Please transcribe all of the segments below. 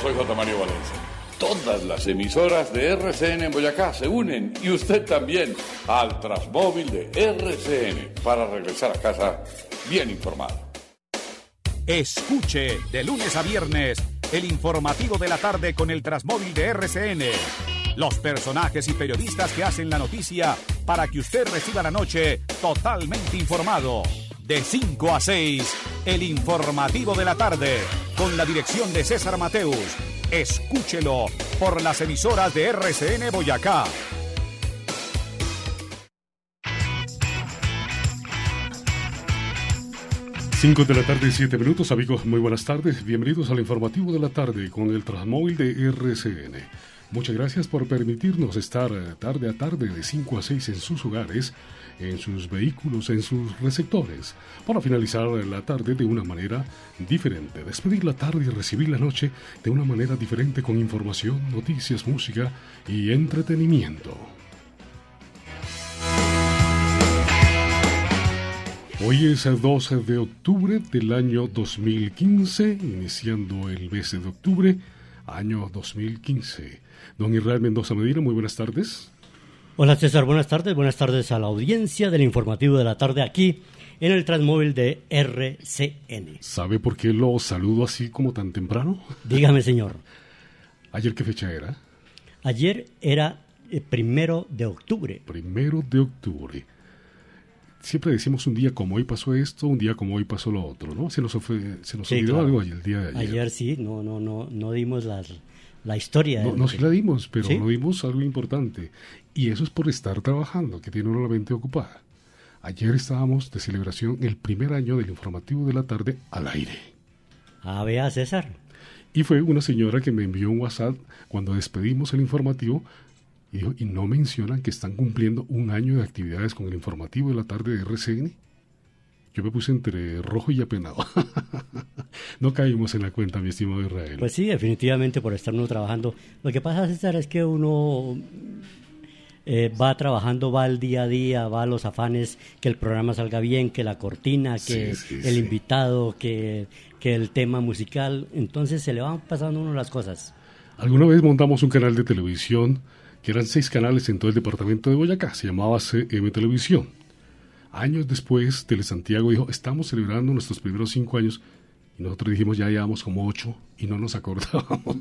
Soy J. Mario Valencia. Todas las emisoras de RCN en Boyacá se unen y usted también al Transmóvil de RCN para regresar a casa bien informado. Escuche de lunes a viernes el informativo de la tarde con el Transmóvil de RCN. Los personajes y periodistas que hacen la noticia para que usted reciba la noche totalmente informado. De 5 a 6, el informativo de la tarde, con la dirección de César Mateus. Escúchelo por las emisoras de RCN Boyacá. Cinco de la tarde y siete minutos, amigos, muy buenas tardes. Bienvenidos al informativo de la tarde con el Transmóvil de RCN. Muchas gracias por permitirnos estar eh, tarde a tarde de 5 a 6 en sus hogares, en sus vehículos, en sus receptores, para finalizar la tarde de una manera diferente, despedir la tarde y recibir la noche de una manera diferente con información, noticias, música y entretenimiento. Hoy es el 12 de octubre del año 2015, iniciando el mes de octubre, año 2015. Don Israel Mendoza Medina, muy buenas tardes. Hola César, buenas tardes. Buenas tardes a la audiencia del informativo de la tarde aquí en el Transmóvil de RCN. ¿Sabe por qué lo saludo así como tan temprano? Dígame, señor. ¿Ayer qué fecha era? Ayer era el primero de octubre. Primero de octubre. Siempre decimos un día como hoy pasó esto, un día como hoy pasó lo otro, ¿no? Se nos, ofre, se nos Sí, olvidó claro. algo el día de ayer. Ayer sí, no, no, no, no dimos las- la historia. No, no sí la dimos, pero ¿Sí? no dimos algo importante. Y eso es por estar trabajando, que tiene uno la mente ocupada. Ayer estábamos de celebración el primer año del informativo de la tarde al aire. Ah, vea, César. Y fue una señora que me envió un WhatsApp cuando despedimos el informativo y dijo, ¿y no mencionan que están cumpliendo un año de actividades con el informativo de la tarde de RCN? Yo me puse entre rojo y apenado. no caímos en la cuenta, mi estimado Israel. Pues sí, definitivamente por estar uno trabajando. Lo que pasa, César, es que uno eh, va trabajando, va al día a día, va a los afanes, que el programa salga bien, que la cortina, que Sí, sí, el sí. invitado, que, que el tema musical. Entonces se le van pasando uno las cosas. Alguna vez montamos un canal de televisión que eran seis canales en todo el departamento de Boyacá, se llamaba CM Televisión. Años después, Telesantiago dijo, estamos celebrando nuestros primeros cinco años, y nosotros dijimos, ya llevamos como ocho, y no nos acordábamos.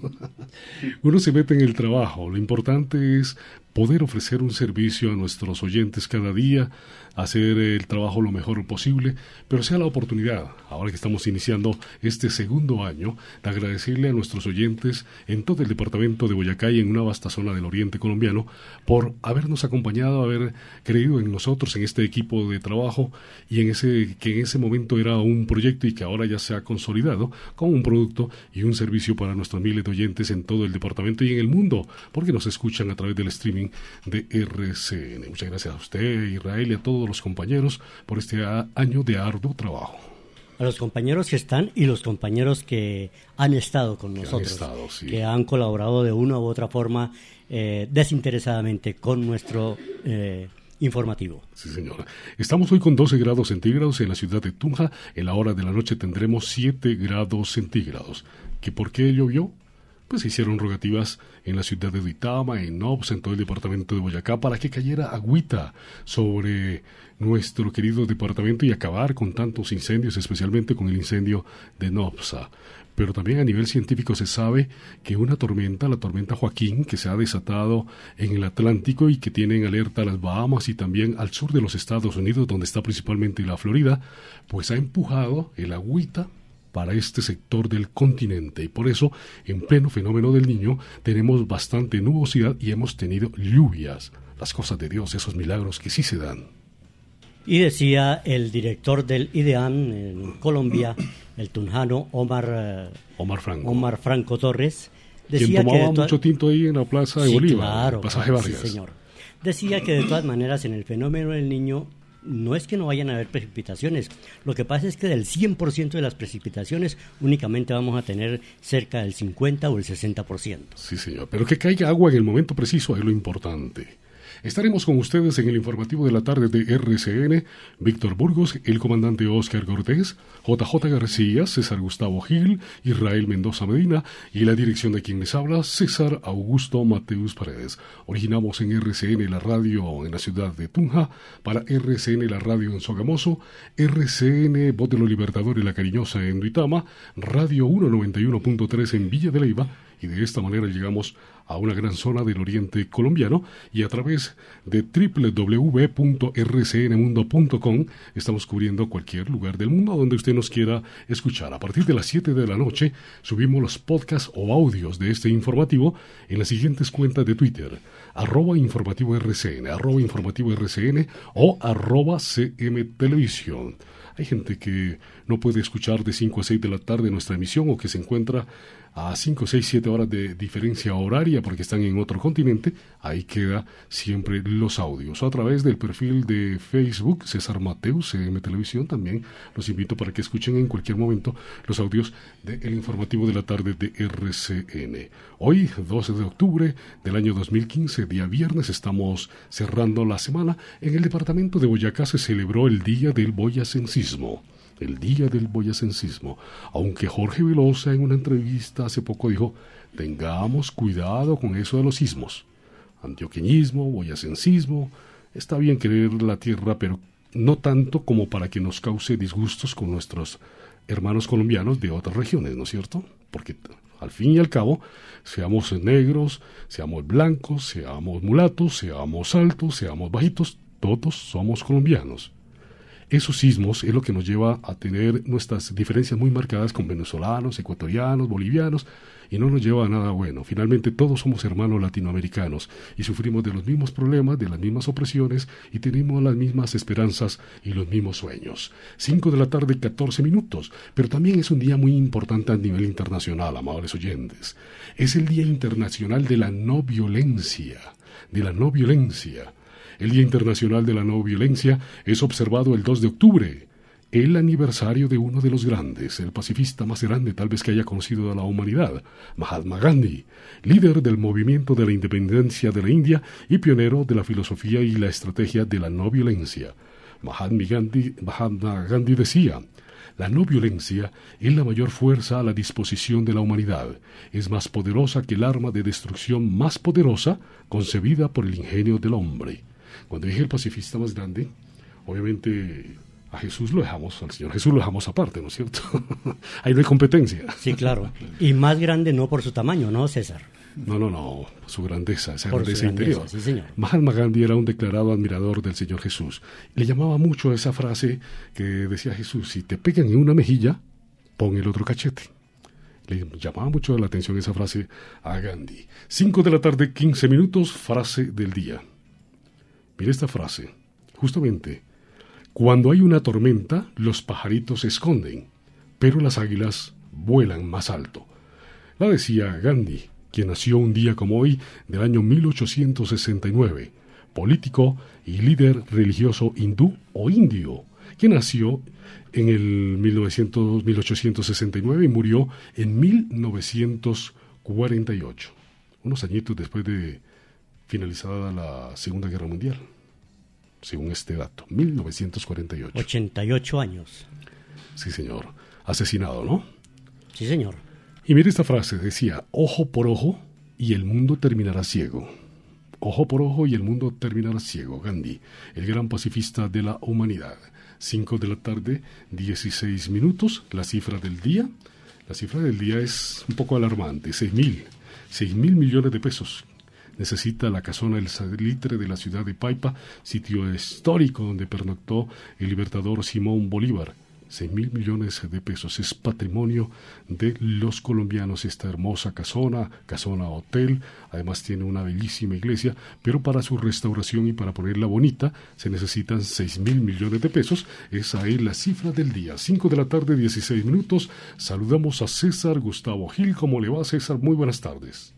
Uno se mete en el trabajo, lo importante es poder ofrecer un servicio a nuestros oyentes cada día, hacer el trabajo lo mejor posible, pero sea la oportunidad, ahora que estamos iniciando este segundo año, de agradecerle a nuestros oyentes en todo el departamento de Boyacá y en una vasta zona del oriente colombiano por habernos acompañado, haber creído en nosotros, en este equipo de trabajo y en ese que en ese momento era un proyecto y que ahora ya se ha consolidado como un producto y un servicio para nuestros miles de oyentes en todo el departamento y en el mundo, porque nos escuchan a través del streaming de RCN. Muchas gracias a usted, Israel, y a todos los compañeros por este año de arduo trabajo. A los compañeros que están y los compañeros que han estado con han nosotros, estado, sí. que han colaborado de una u otra forma eh, desinteresadamente con nuestro eh, informativo. Sí, señora. Estamos hoy con 12 grados centígrados en la ciudad de Tunja. En la hora de la noche tendremos 7 grados centígrados. ¿Que por qué llovió? Pues se hicieron rogativas en la ciudad de Duitama, en Nobs, en todo el departamento de Boyacá, para que cayera agüita sobre nuestro querido departamento y acabar con tantos incendios, especialmente con el incendio de Nopsa. Pero también a nivel científico se sabe que una tormenta, la tormenta Joaquín, que se ha desatado en el Atlántico y que tiene en alerta a las Bahamas y también al sur de los Estados Unidos, donde está principalmente la Florida, pues ha empujado el agüita para este sector del continente y por eso en pleno fenómeno del niño tenemos bastante nubosidad y hemos tenido lluvias. Las cosas de Dios, esos milagros que sí se dan. Y decía el director del IDEAN en Colombia, el tunjano Omar, eh, Omar Franco. Omar Franco Torres, decía Quien tomaba mucho tinto ahí en la Plaza de Bolívar, claro, pasaje Vargas. Sí, señor. Decía que de todas maneras en el fenómeno del niño no es que no vayan a haber precipitaciones, lo que pasa es que del 100% de las precipitaciones únicamente vamos a tener cerca del 50 o el 60%. Sí, señor, pero que caiga agua en el momento preciso es lo importante. Estaremos con ustedes en el informativo de la tarde de RCN, Víctor Burgos, el comandante Oscar Cortés, JJ García, César Gustavo Gil, Israel Mendoza Medina y la dirección de quien les habla, César Augusto Mateus Paredes. Originamos en RCN la radio en la ciudad de Tunja, para RCN la radio en Sogamoso, RCN Voz de los Libertadores La Cariñosa en Duitama, Radio 191.3 en Villa de Leiva y de esta manera llegamos a una gran zona del oriente colombiano y a través de www.rcnmundo.com estamos cubriendo cualquier lugar del mundo donde usted nos quiera escuchar. A partir de las 7 de la noche subimos los podcasts o audios de este informativo en las siguientes cuentas de Twitter arroba informativo RCN, arroba o arroba CM Televisión. Hay gente que no puede escuchar de 5 a 6 de la tarde nuestra emisión o que se encuentra a 5, 6, 7 horas de diferencia horaria porque están en otro continente, ahí queda siempre los audios. A través del perfil de Facebook, César Mateus, CM Televisión, también los invito para que escuchen en cualquier momento los audios del informativo de la tarde de RCN. Hoy, 12 de octubre del año 2015, día viernes, estamos cerrando la semana. En el departamento de Boyacá se celebró el Día del Boyacensismo el día del boyacensismo, aunque Jorge Velosa en una entrevista hace poco dijo, tengamos cuidado con eso de los sismos. Antioqueñismo, boyacensismo, está bien querer la tierra, pero no tanto como para que nos cause disgustos con nuestros hermanos colombianos de otras regiones, ¿no es cierto? Porque al fin y al cabo, seamos negros, seamos blancos, seamos mulatos, seamos altos, seamos bajitos, todos somos colombianos esos sismos es lo que nos lleva a tener nuestras diferencias muy marcadas con venezolanos, ecuatorianos, bolivianos, y no nos lleva a nada bueno. Finalmente todos somos hermanos latinoamericanos y sufrimos de los mismos problemas, de las mismas opresiones y tenemos las mismas esperanzas y los mismos sueños. Cinco de la tarde, 14 minutos, pero también es un día muy importante a nivel internacional, amables oyentes. Es el Día Internacional de la No Violencia, de la no violencia. El Día Internacional de la No Violencia es observado el 2 de octubre, el aniversario de uno de los grandes, el pacifista más grande tal vez que haya conocido a la humanidad, Mahatma Gandhi, líder del movimiento de la independencia de la India y pionero de la filosofía y la estrategia de la no violencia. Mahatma Gandhi, Mahatma Gandhi decía, la no violencia es la mayor fuerza a la disposición de la humanidad. Es más poderosa que el arma de destrucción más poderosa concebida por el ingenio del hombre. Cuando dije el pacifista más grande, obviamente a Jesús lo dejamos, al Señor Jesús lo dejamos aparte, ¿no es cierto? Ahí no hay competencia. Sí, claro. Y más grande no por su tamaño, ¿no, César? No, no, no, su grandeza, esa grandeza, interior. Sí, señor. Mahatma Gandhi era un declarado admirador del Señor Jesús. Le llamaba mucho esa frase que decía Jesús, si te pegan en una mejilla, pon el otro cachete. Le llamaba mucho la atención esa frase a Gandhi. Cinco de la tarde, quince minutos, frase del día. Esta frase. Justamente, cuando hay una tormenta, los pajaritos se esconden, pero las águilas vuelan más alto. La decía Gandhi, quien nació un día como hoy del año 1869, político y líder religioso hindú o indio, que nació en el 1900, 1869 y murió en 1948, unos añitos después de finalizada la Segunda Guerra Mundial, según este dato, 1948. 88 años. Sí, señor. Asesinado, ¿no? Sí, señor. Y mire esta frase, decía, ojo por ojo y el mundo terminará ciego. Ojo por ojo y el mundo terminará ciego. Gandhi, el gran pacifista de la humanidad. 5 de la tarde, 16 minutos, la cifra del día. La cifra del día es un poco alarmante, 6 mil. 6 mil millones de pesos necesita la casona El Salitre de la ciudad de Paipa, sitio histórico donde pernoctó el libertador Simón Bolívar. 6 mil millones de pesos. Es patrimonio de los colombianos esta hermosa casona, casona hotel. Además tiene una bellísima iglesia, pero para su restauración y para ponerla bonita se necesitan 6 mil millones de pesos. Esa es la cifra del día. 5 de la tarde, 16 minutos. Saludamos a César Gustavo Gil. ¿Cómo le va, César? Muy buenas tardes.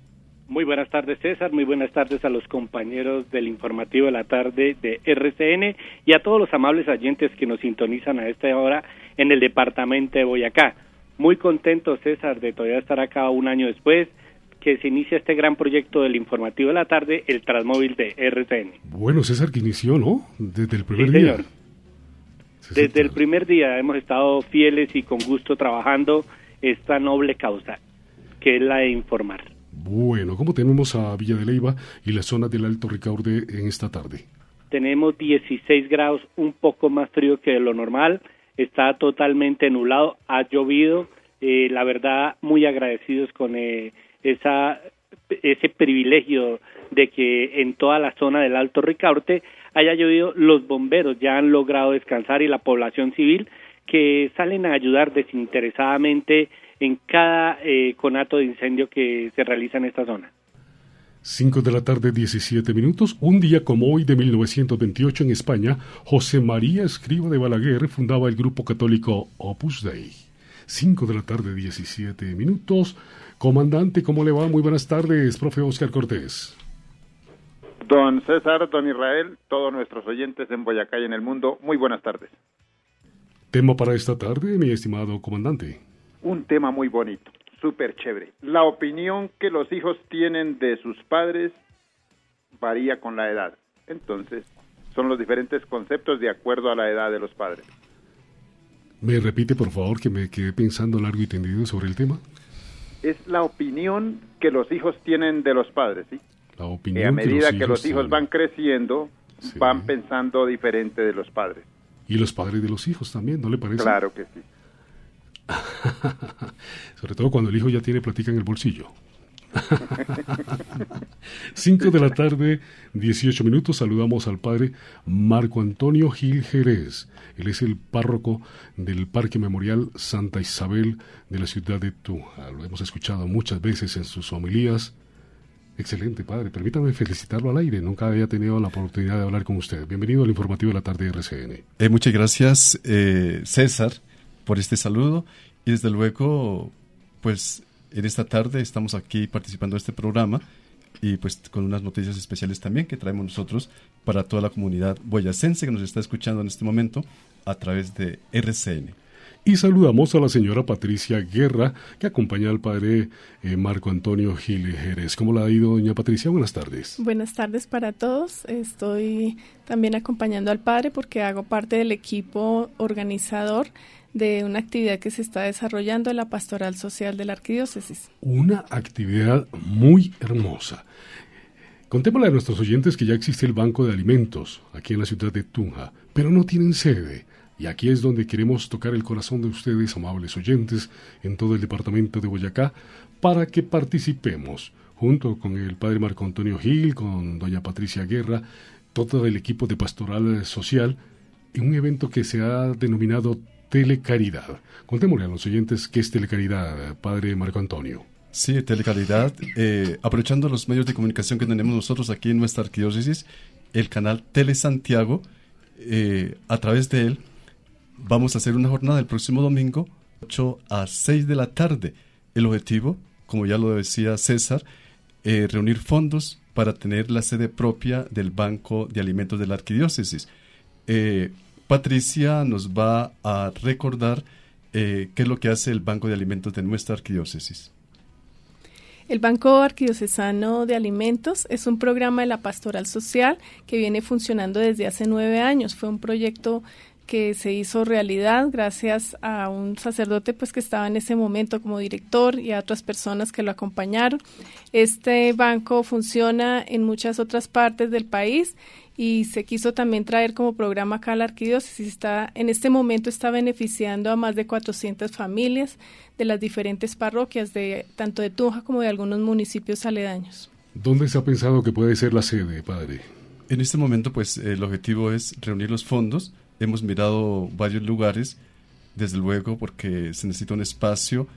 Muy buenas tardes, César. Muy buenas tardes a los compañeros del informativo de la tarde de RCN y a todos los amables oyentes que nos sintonizan a esta hora en el departamento de Boyacá. Muy contento, César, de todavía estar acá un año después que se inicia este gran proyecto del informativo de la tarde, el Transmóvil de RCN. Bueno, César, que inició, ¿no? Desde el primer día. Desde el primer día hemos estado fieles y con gusto trabajando esta noble causa, que es la de informar. Bueno, ¿cómo tenemos a Villa de Leiva y la zona del Alto Ricaurte en esta tarde? Tenemos 16 grados, un poco más frío que lo normal, está totalmente nublado, ha llovido, eh, la verdad muy agradecidos con eh, ese privilegio de que en toda la zona del Alto Ricaurte haya llovido, los bomberos ya han logrado descansar y la población civil que salen a ayudar desinteresadamente en cada eh, conato de incendio que se realiza en esta zona. 5 de la tarde, 17 minutos. Un día como hoy de 1928 en España, José María Escriba de Balaguer fundaba el grupo católico Opus Dei. 5 de la tarde, 17 minutos. Comandante, ¿cómo le va? Muy buenas tardes, profe Oscar Cortés. Don César, don Israel, todos nuestros oyentes en Boyacá y en el mundo, muy buenas tardes. Tema para esta tarde, mi estimado comandante un tema muy bonito, súper chévere. La opinión que los hijos tienen de sus padres varía con la edad. Entonces, son los diferentes conceptos de acuerdo a la edad de los padres. ¿Me repite, por favor, que me quedé pensando largo y tendido sobre el tema? Es la opinión que los hijos tienen de los padres, ¿sí? La opinión y a medida que los hijos, van creciendo, van pensando diferente de los padres. Y los padres de los hijos también, ¿no le parece? Claro que sí. Sobre todo cuando el hijo ya tiene platica en el bolsillo. 5 de la tarde, 18 minutos. Saludamos al padre Marco Antonio Gil Jerez. Él es el párroco del Parque Memorial Santa Isabel de la ciudad de Tunja. Lo hemos escuchado muchas veces en sus homilías. Excelente, padre. Permítame felicitarlo al aire. Nunca había tenido la oportunidad de hablar con usted. Bienvenido al informativo de la tarde de RCN. Eh, muchas gracias, eh, César por este saludo y desde luego, pues en esta tarde estamos aquí participando de este programa y pues con unas noticias especiales también que traemos nosotros para toda la comunidad boyacense que nos está escuchando en este momento a través de RCN. Y saludamos a la señora Patricia Guerra, que acompaña al padre eh, Marco Antonio Gil Jerez. ¿Cómo la ha ido, doña Patricia? Buenas tardes. Buenas tardes para todos. Estoy también acompañando al padre porque hago parte del equipo organizador de una actividad que se está desarrollando en la pastoral social de la arquidiócesis. Una actividad muy hermosa. Contémosle a nuestros oyentes que ya existe el Banco de Alimentos aquí en la ciudad de Tunja, pero no tienen sede. Y aquí es donde queremos tocar el corazón de ustedes, amables oyentes, en todo el departamento de Boyacá, para que participemos, junto con el padre Marco Antonio Gil, con doña Patricia Guerra, todo el equipo de pastoral social, en un evento que se ha denominado Telecaridad. Contémosle a los oyentes qué es Telecaridad, padre Marco Antonio. Sí, Telecaridad, eh, aprovechando los medios de comunicación que tenemos nosotros aquí en nuestra arquidiócesis, el canal Tele Santiago, eh, a través de él vamos a hacer una jornada el próximo domingo, 8 a 6 de la tarde. El objetivo, como ya lo decía César, eh, reunir fondos para tener la sede propia del Banco de Alimentos de la Arquidiócesis. Patricia nos va a recordar eh, qué es lo que hace el Banco de Alimentos de nuestra arquidiócesis. El Banco Arquidiocesano de Alimentos es un programa de la pastoral social que viene funcionando desde hace nueve años. Fue un proyecto que se hizo realidad gracias a un sacerdote pues que estaba en ese momento como director y a otras personas que lo acompañaron. Este banco funciona en muchas otras partes del país y se quiso también traer como programa acá a la arquidiócesis. Está, en este momento está beneficiando a más de 400 familias de las diferentes parroquias, de tanto de Tunja como de algunos municipios aledaños. ¿Dónde se ha pensado que puede ser la sede, padre? En este momento, pues el objetivo es reunir los fondos. Hemos mirado varios lugares desde luego, porque se necesita un espacio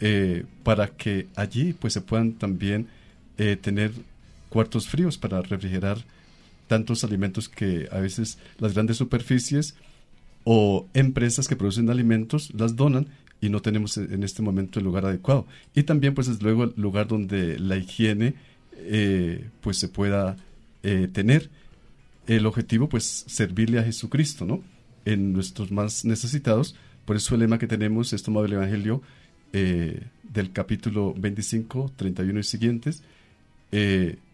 eh, para que allí pues se puedan también eh, tener cuartos fríos para refrigerar tantos alimentos que a veces las grandes superficies o empresas que producen alimentos las donan y no tenemos en este momento el lugar adecuado. Y también, pues, desde luego, el lugar donde la higiene, eh, pues, se pueda tener. El objetivo, pues, servirle a Jesucristo, ¿no? En nuestros más necesitados. Por eso el lema que tenemos es tomado el Evangelio eh, del capítulo 25, 31 y siguientes.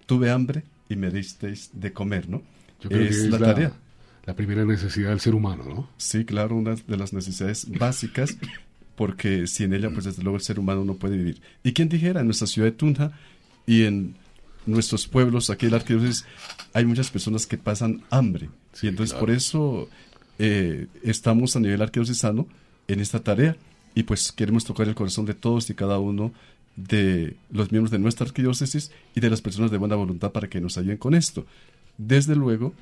tuve hambre y me disteis de comer, ¿no? Yo creo es que es la, tarea. La primera necesidad del ser humano, ¿no? Sí, claro, una de las necesidades básicas porque sin ella, pues desde luego el ser humano no puede vivir. Y quien dijera, en nuestra ciudad de Tunja y en nuestros pueblos, aquí en la arquidiócesis, hay muchas personas que pasan hambre. y entonces por eso eh, estamos a nivel arquidiocesano en esta tarea y pues queremos tocar el corazón de todos y cada uno de los miembros de nuestra arquidiócesis y de las personas de buena voluntad para que nos ayuden con esto. Desde luego,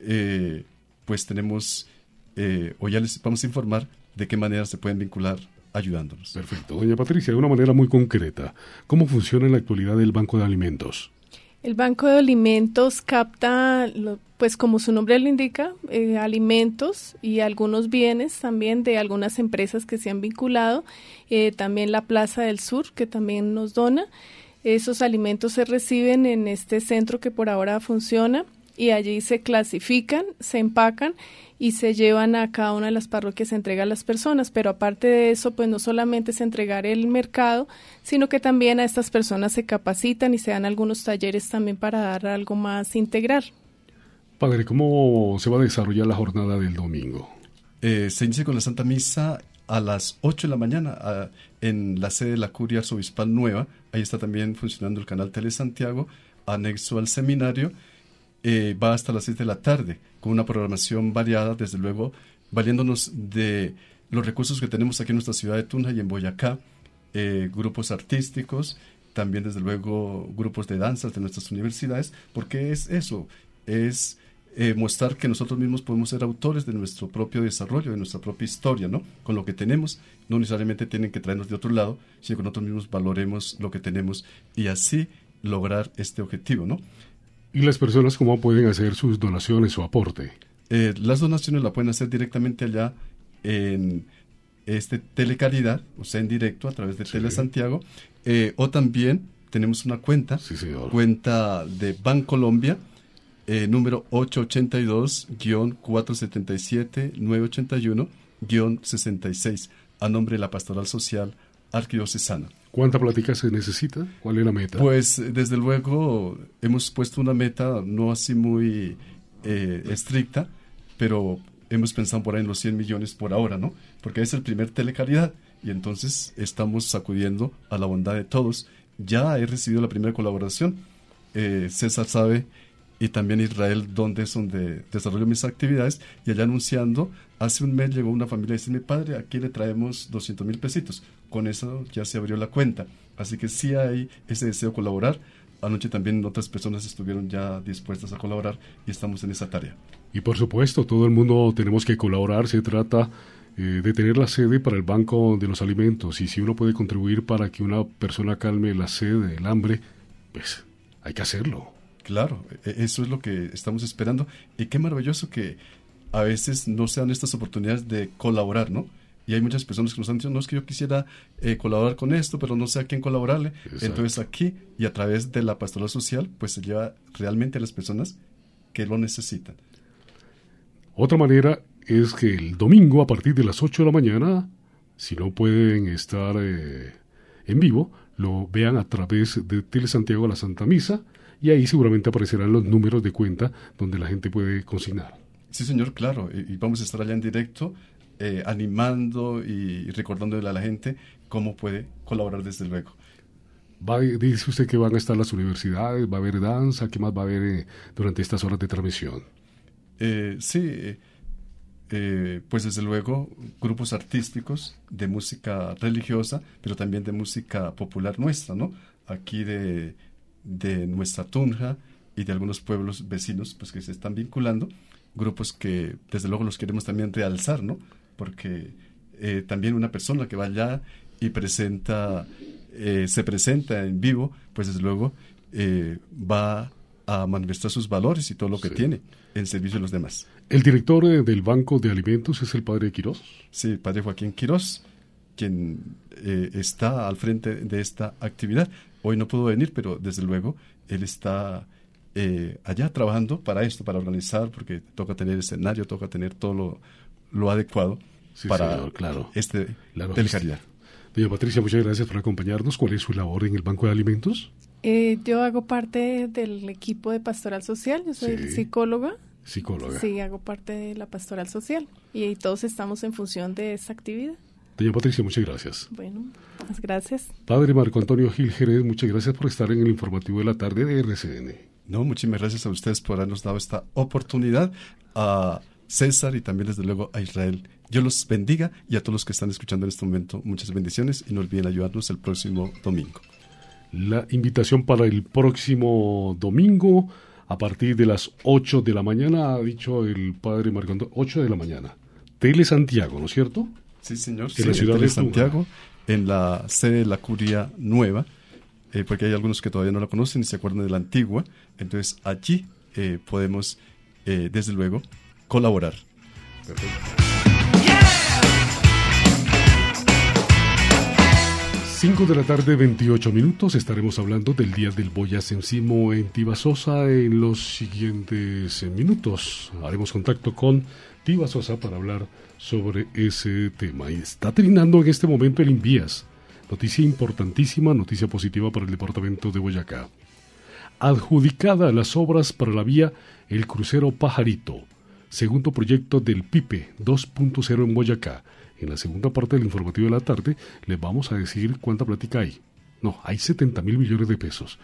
eh, pues tenemos, eh, o ya les vamos a informar de qué manera se pueden vincular ayudándonos. Perfecto. Doña Patricia, de una manera muy concreta, ¿cómo funciona en la actualidad el Banco de Alimentos? El Banco de Alimentos capta, pues como su nombre lo indica, eh, alimentos y algunos bienes también de algunas empresas que se han vinculado, eh, también la Plaza del Sur, que también nos dona. Esos alimentos se reciben en este centro que por ahora funciona y allí se clasifican, se empacan y se llevan a cada una de las parroquias, se entrega a las personas, pero aparte de eso, pues no solamente es entregar el mercado, sino que también a estas personas se capacitan y se dan algunos talleres también para dar algo más integral. Padre, ¿cómo se va a desarrollar la jornada del domingo? Eh, se inicia con la Santa Misa a las 8 de la mañana en la sede de la Curia Arzobispal Nueva. Ahí está también funcionando el canal Tele Santiago, anexo al seminario eh, va hasta las 6 de la tarde, con una programación variada, desde luego, valiéndonos de los recursos que tenemos aquí en nuestra ciudad de Tunja y en Boyacá, eh, grupos artísticos, también desde luego grupos de danzas de nuestras universidades, porque es eso, es eh, mostrar que nosotros mismos podemos ser autores de nuestro propio desarrollo, de nuestra propia historia, ¿no? Con lo que tenemos, no necesariamente tienen que traernos de otro lado, sino que nosotros mismos valoremos lo que tenemos y así lograr este objetivo, ¿no? ¿Y las personas cómo pueden hacer sus donaciones o aporte? Eh, las donaciones la pueden hacer directamente allá en este Telecaridad, o sea, en directo a través de Tele Santiago, eh, o también tenemos una cuenta, cuenta de Bancolombia, eh, número 882-477-981-66, a nombre de la Pastoral Social Arquidiocesana. ¿Cuánta plática se necesita? ¿Cuál es la meta? Pues desde luego hemos puesto una meta no así muy eh, estricta, pero hemos pensado por ahí en los 100 millones por ahora, ¿no? Porque es el primer telecaridad y entonces estamos sacudiendo a la bondad de todos. Ya he recibido la primera colaboración. Eh, César sabe y también Israel, donde es donde desarrollo mis actividades, y allá anunciando, hace un mes llegó una familia y dice, mi padre, aquí le traemos 200 mil pesitos. Con eso ya se abrió la cuenta. Así que sí hay ese deseo de colaborar. Anoche también otras personas estuvieron ya dispuestas a colaborar y estamos en esa tarea. Y por supuesto, todo el mundo tenemos que colaborar. Se trata eh, de tener la sede para el Banco de los Alimentos. Y si uno puede contribuir para que una persona calme la sed, el hambre, pues hay que hacerlo. Claro, e, eso es lo que estamos esperando. Y qué maravilloso que a veces no sean estas oportunidades de colaborar, ¿no? Y hay muchas personas que nos han dicho, no es que yo quisiera eh, colaborar con esto, pero no sé a quién colaborarle. Entonces aquí y a través de la pastoral social, pues se lleva realmente a las personas que lo necesitan. Otra manera es que el domingo a partir de las 8 de la mañana, si no pueden estar eh, en vivo, lo vean a través de Tele Santiago a la Santa Misa y ahí seguramente aparecerán los números de cuenta donde la gente puede consignar. Sí, señor, claro, y, vamos a estar allá en directo eh, animando y recordándole a la gente cómo puede colaborar desde luego. Va, dice usted que van a estar las universidades, va a haber danza, ¿qué más va a haber eh, durante estas horas de transmisión? Eh, sí, pues desde luego grupos artísticos de música religiosa, pero también de música popular nuestra, ¿no? Aquí de de nuestra Tunja y de algunos pueblos vecinos pues que se están vinculando, grupos que desde luego los queremos también realzar, ¿no? Porque eh, también una persona que va allá y presenta, eh, se presenta en vivo, pues desde luego eh, va a manifestar sus valores y todo lo que tiene en servicio de los demás. ¿El director del Banco de Alimentos es el padre Quirós? Sí, el padre Joaquín Quirós, quien está al frente de esta actividad. Hoy no pudo venir, pero desde luego él está allá trabajando para esto, para organizar, porque toca tener escenario, toca tener todo lo adecuado para claro. este la Telecaridad. Doña Patricia, muchas gracias por acompañarnos. ¿Cuál es su labor en el Banco de Alimentos? Eh, yo hago parte del equipo de Pastoral Social, yo soy psicóloga. Psicóloga. Sí, hago parte de la Pastoral Social y, todos estamos en función de esa actividad. Doña Patricia, muchas gracias. Bueno, muchas gracias. Padre Marco Antonio Gil Jerez, muchas gracias por estar en el informativo de la tarde de RCN. No, muchísimas gracias a ustedes por habernos dado esta oportunidad. A César y también desde luego a Israel. Dios los bendiga y a todos los que están escuchando en este momento muchas bendiciones y no olviden ayudarnos el próximo domingo. La invitación para el próximo domingo a partir de las 8 de la mañana, ha dicho el padre Marcando, 8 de la mañana. Tele Santiago, ¿no es cierto? Sí, señor. En la ciudad de Santiago, en la sede de la Curia Nueva, eh, porque hay algunos que todavía no la conocen y se acuerdan de la antigua. Entonces allí eh, podemos, eh, desde luego, colaborar. Perfecto. 5 de la tarde, 28 minutos. Estaremos hablando del Día del Boyas Encimo en Tibasosa en los siguientes minutos. Haremos contacto con Tibasosa para hablar sobre ese tema. Y está terminando en este momento el Invías. Noticia importantísima, noticia positiva para el departamento de Boyacá. Adjudicada las obras para la vía El Crucero Pajarito segundo proyecto del PIPE 2.0 en Boyacá. En la segunda parte del informativo de la tarde les vamos a decir cuánta plática hay. No, hay 70 mil millones de pesos.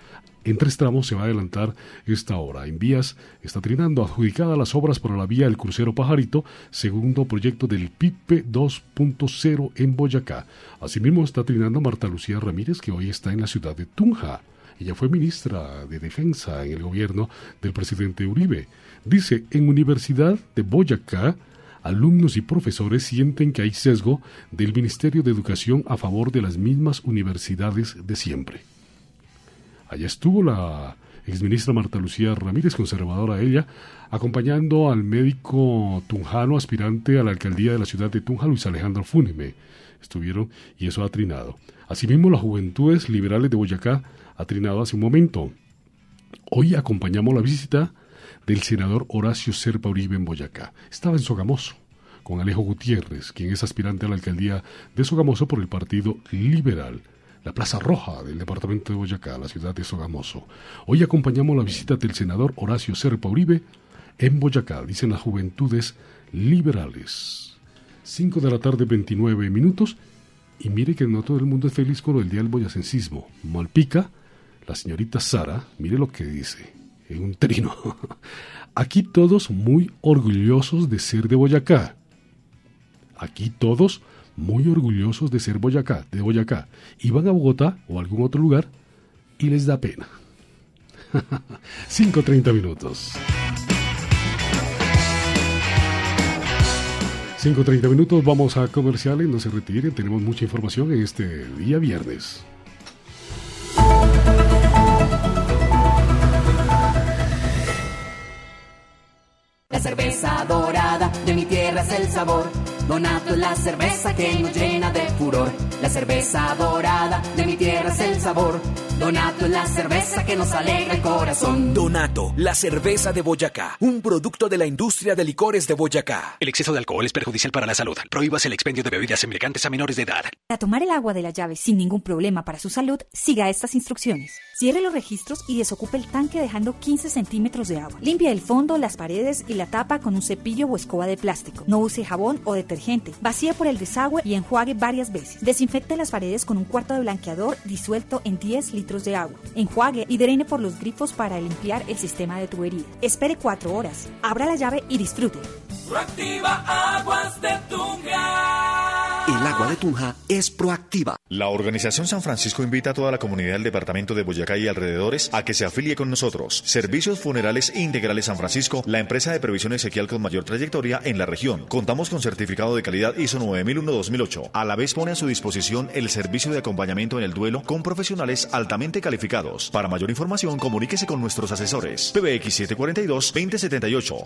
En tres tramos se va a adelantar esta hora. En vías está trinando adjudicada las obras para la vía El Crucero Pajarito, segundo proyecto del PIPE 2.0 en Boyacá. Asimismo está trinando Marta Lucía Ramírez, que hoy está en la ciudad de Tunja. Ella fue ministra de Defensa en el gobierno del presidente Uribe. Dice, en Universidad de Boyacá, alumnos y profesores sienten que hay sesgo del Ministerio de Educación a favor de las mismas universidades de siempre. Allá estuvo la exministra Marta Lucía Ramírez, conservadora ella, acompañando al médico tunjano aspirante a la alcaldía de la ciudad de Tunja, Luis Alejandro Fúnime. Estuvieron y eso ha trinado. Asimismo, las juventudes liberales de Boyacá ha trinado hace un momento. Hoy acompañamos la visita del senador Horacio Serpa Uribe en Boyacá. Estaba en Sogamoso con Alejo Gutiérrez, quien es aspirante a la alcaldía de Sogamoso por el Partido Liberal. La Plaza Roja del departamento de Boyacá, la ciudad de Sogamoso. Hoy acompañamos la visita del senador Horacio Serpa Uribe en Boyacá, dicen las juventudes liberales. 5 de la tarde, 29 minutos. Y mire que no todo el mundo es feliz con el día del boyacensismo. Malpica, la señorita Sara, mire lo que dice en un trino. Aquí todos muy orgullosos de ser de Boyacá. Aquí todos muy orgullosos de ser Boyacá, de Boyacá. Y van a Bogotá o algún otro lugar y les da pena. 5.30 minutos. 5.30 minutos, vamos a comerciales, no se retiren, tenemos mucha información en este día viernes. La cerveza dorada de mi tierra es el sabor. Donato es la cerveza que nos llena de furor. La cerveza dorada de mi tierra es el sabor. Donato es la cerveza que nos alegra el corazón. Donato, la cerveza de Boyacá, un producto de la industria de licores de Boyacá. El exceso de alcohol es perjudicial para la salud. Prohíbas el expendio de bebidas embriagantes a menores de edad. Para tomar el agua de la llave sin ningún problema para su salud, siga estas instrucciones. Cierre los registros y desocupe el tanque dejando 15 centímetros de agua. Limpia el fondo, las paredes y la tapa con un cepillo o escoba de plástico. No use jabón o detergente. Vacíe por el desagüe y enjuague varias veces. Desinfecte las paredes con un cuarto de blanqueador disuelto en 10 litros de agua. Enjuague y drene por los grifos para limpiar el sistema de tubería. Espere 4 horas. Abra la llave y disfrute. Aguas de Tunja. El agua de Tunja es proactiva. La organización San Francisco invita a toda la comunidad del departamento de Boyacá y alrededores a que se afilie con nosotros. Servicios Funerales Integrales San Francisco, la empresa de previsión ezequial con mayor trayectoria en la región. Contamos con certificado de calidad ISO 9001-2008. A la vez pone a su disposición el servicio de acompañamiento en el duelo con profesionales altamente calificados. Para mayor información, comuníquese con nuestros asesores. PBX 742-2078.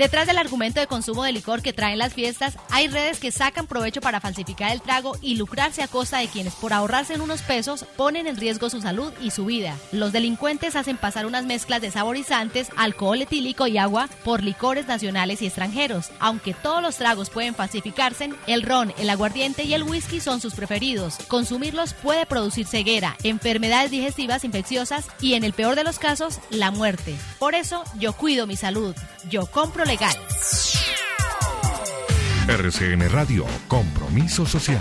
Detrás del argumento de consumo de licor que traen las fiestas, hay redes que sacan provecho para falsificar el trago y lucrarse a costa de quienes por ahorrarse en unos pesos ponen en riesgo su salud y su vida. Los delincuentes hacen pasar unas mezclas de saborizantes, alcohol etílico y agua por licores nacionales y extranjeros. Aunque todos los tragos pueden falsificarse, el ron, el aguardiente y el whisky son sus preferidos. Consumirlos puede producir ceguera, enfermedades digestivas infecciosas y en el peor de los casos, la muerte. Por eso yo cuido mi salud. Yo compro legal. RCN Radio, compromiso social.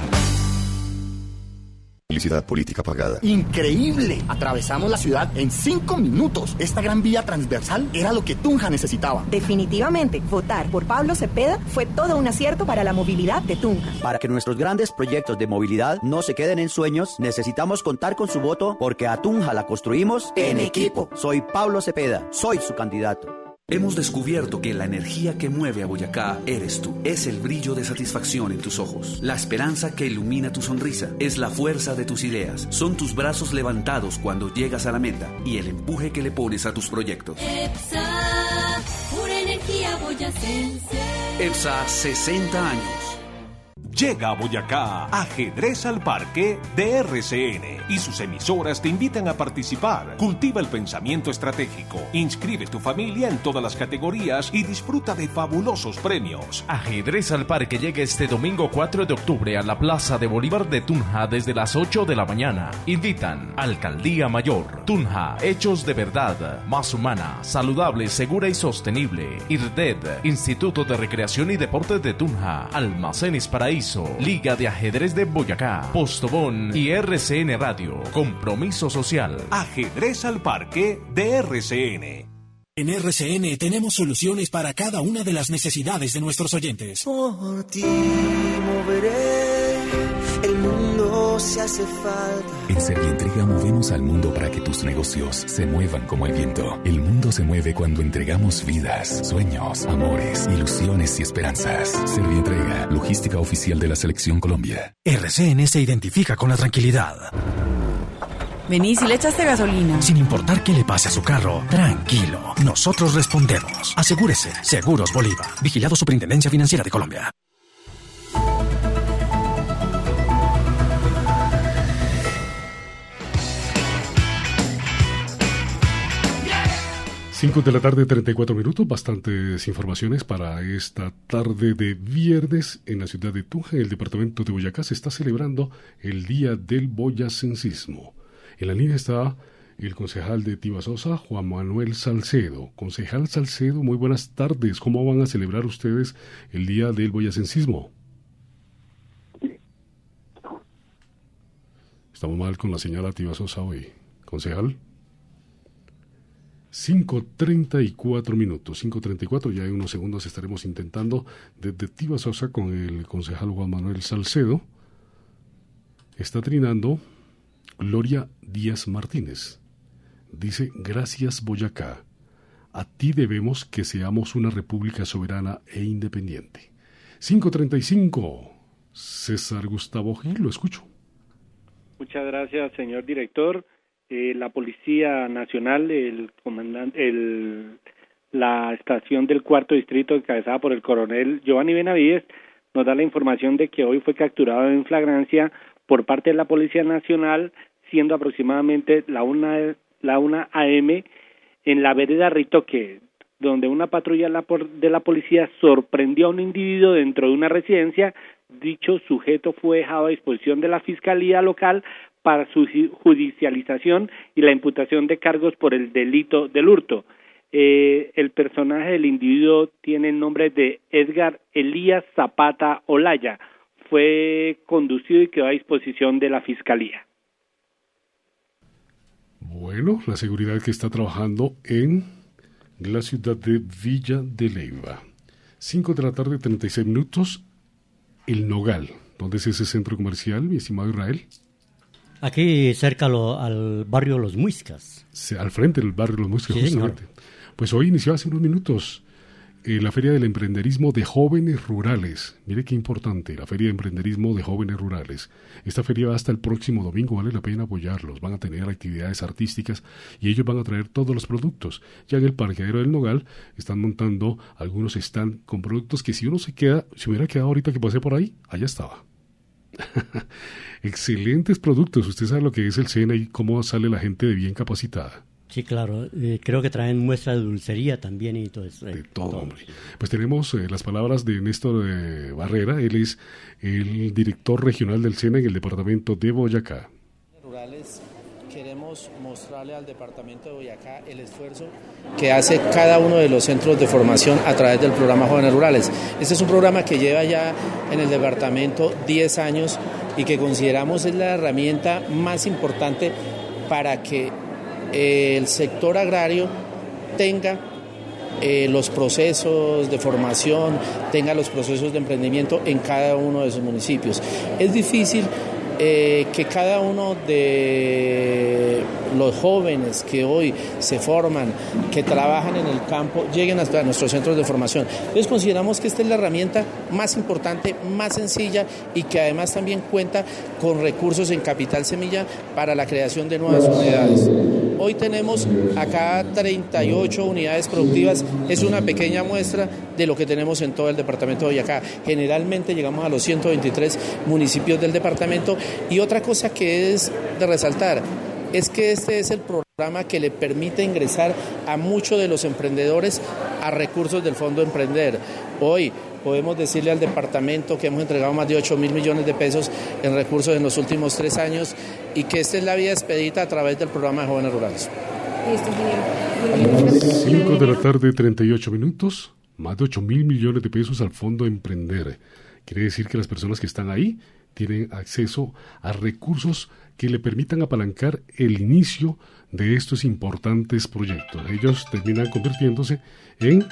Publicidad política pagada. Increíble. Atravesamos la ciudad en cinco minutos. Esta gran vía transversal era lo que Tunja necesitaba. Definitivamente, votar por Pablo Cepeda fue todo un acierto para la movilidad de Tunja. Para que nuestros grandes proyectos de movilidad no se queden en sueños, necesitamos contar con su voto porque a Tunja la construimos en equipo. Soy Pablo Cepeda, soy su candidato. Hemos descubierto que la energía que mueve a Boyacá eres tú. Es el brillo de satisfacción en tus ojos, la esperanza que ilumina tu sonrisa, es la fuerza de tus ideas, son tus brazos levantados cuando llegas a la meta y el empuje que le pones a tus proyectos. EPSA, pura energía boyacense. EPSA 60 años. Llega a Boyacá Ajedrez al Parque de RCN y sus emisoras te invitan a participar. Cultiva el pensamiento estratégico, inscribe tu familia en todas las categorías y disfruta de fabulosos premios. Ajedrez al Parque llega este domingo 4 de octubre a la Plaza de Bolívar de Tunja desde las 8 de la mañana. Invitan Alcaldía Mayor, Tunja, Hechos de Verdad, Más Humana, Saludable, Segura y Sostenible, IRDED, Instituto de Recreación y Deportes de Tunja, Almacenes Paraíso. Liga de Ajedrez de Boyacá, Postobón y RCN Radio. Compromiso social. Ajedrez al Parque de RCN. En RCN tenemos soluciones para cada una de las necesidades de nuestros oyentes. Por ti moveré, el mundo se hace falta. En Servientrega movemos al mundo para que tus negocios se muevan como el viento. El mundo se mueve cuando entregamos vidas, sueños, amores, ilusiones y esperanzas. Servientrega, logística oficial de la Selección Colombia. RCN se identifica con la tranquilidad. Vení, si le echaste gasolina. Sin importar qué le pase a su carro, tranquilo. Nosotros respondemos. Asegúrese. Seguros Bolívar. Vigilado Superintendencia Financiera de Colombia. Cinco de la tarde, 34 minutos. Bastantes informaciones para esta tarde de viernes en la ciudad de Tunja, en el departamento de Boyacá. Se está celebrando el Día del Boyacencismo. En la línea está el concejal de Tibasosa, Juan Manuel Salcedo. Concejal Salcedo, muy buenas tardes. ¿Cómo van a celebrar ustedes el Día del Boyacencismo? Estamos mal con la señora Tibasosa hoy. Concejal. 5.34 minutos, 5.34, ya en unos segundos estaremos intentando desde Tibasosa con el concejal Juan Manuel Salcedo. Está trinando Gloria Díaz Martínez. Dice, gracias Boyacá, a ti debemos que seamos una república soberana e independiente. 535, César Gustavo Gil, lo escucho. Muchas gracias, señor director. Eh, la Policía Nacional, el comandante, el, la estación del cuarto distrito encabezada por el coronel Giovanni Benavides, nos da la información de que hoy fue capturado en flagrancia por parte de la Policía Nacional, siendo aproximadamente la una, la una AM en la vereda Ritoque, donde una patrulla de la policía sorprendió a un individuo dentro de una residencia. Dicho sujeto fue dejado a disposición de la Fiscalía local para su judicialización y la imputación de cargos por el delito del hurto. Eh, el personaje del individuo tiene el nombre de Edgar Elías Zapata Olaya. Fue conducido y quedó a disposición de la Fiscalía. Bueno, la seguridad que está trabajando en la ciudad de Villa de Leyva. 5 de la tarde, 36 minutos. El Nogal. ¿Dónde es ese centro comercial, mi estimado Israel? Aquí cerca al barrio Los Muiscas. al frente del barrio Los Muiscas, justamente. Pues hoy inició hace unos minutos eh, la Feria del Emprenderismo de Jóvenes Rurales. Mire qué importante, la Feria de Emprenderismo de Jóvenes Rurales. Esta feria va hasta el próximo domingo, vale la pena apoyarlos. Van a tener actividades artísticas y ellos van a traer todos los productos. Ya en el parqueadero del Nogal están montando algunos stands con productos que si uno se queda, si hubiera quedado ahorita que pasé por ahí, allá estaba. Excelentes productos. Usted sabe lo que es el SENA y cómo sale la gente de bien capacitada. Sí, claro. Eh, creo que traen muestra de dulcería también y todo eso. De todo, hombre. Pues tenemos eh, las palabras de Néstor eh, Barrera. Él es el director regional del SENA en el departamento de Boyacá. Rurales queremos mostrarle al departamento de Boyacá el esfuerzo que hace cada uno de los centros de formación a través del programa Jóvenes Rurales. Este es un programa que lleva ya en el departamento 10 años y que consideramos es la herramienta más importante para que el sector agrario tenga eh, los procesos de formación, tenga los procesos de emprendimiento en cada uno de sus municipios. Es difícil eh, que cada uno de los jóvenes que hoy se forman, que trabajan en el campo, lleguen hasta nuestros centros de formación. Entonces consideramos que esta es la herramienta más importante, más sencilla y que además también cuenta con recursos en capital semilla para la creación de nuevas unidades. Hoy tenemos acá 38 unidades productivas, es una pequeña muestra de lo que tenemos en todo el departamento de Boyacá. Generalmente llegamos a los 123 municipios del departamento y otra cosa que es de resaltar es que este es el programa que le permite ingresar a muchos de los emprendedores a recursos del Fondo Emprender. Hoy podemos decirle al departamento que hemos entregado más de 8 mil millones de pesos en recursos en los últimos tres años y que esta es la vía expedita a través del programa de jóvenes rurales. 5 de la tarde, 38 minutos, más de 8 mil millones de pesos al Fondo Emprender. Quiere decir que las personas que están ahí tienen acceso a recursos que le permitan apalancar el inicio de estos importantes proyectos. Ellos terminan convirtiéndose en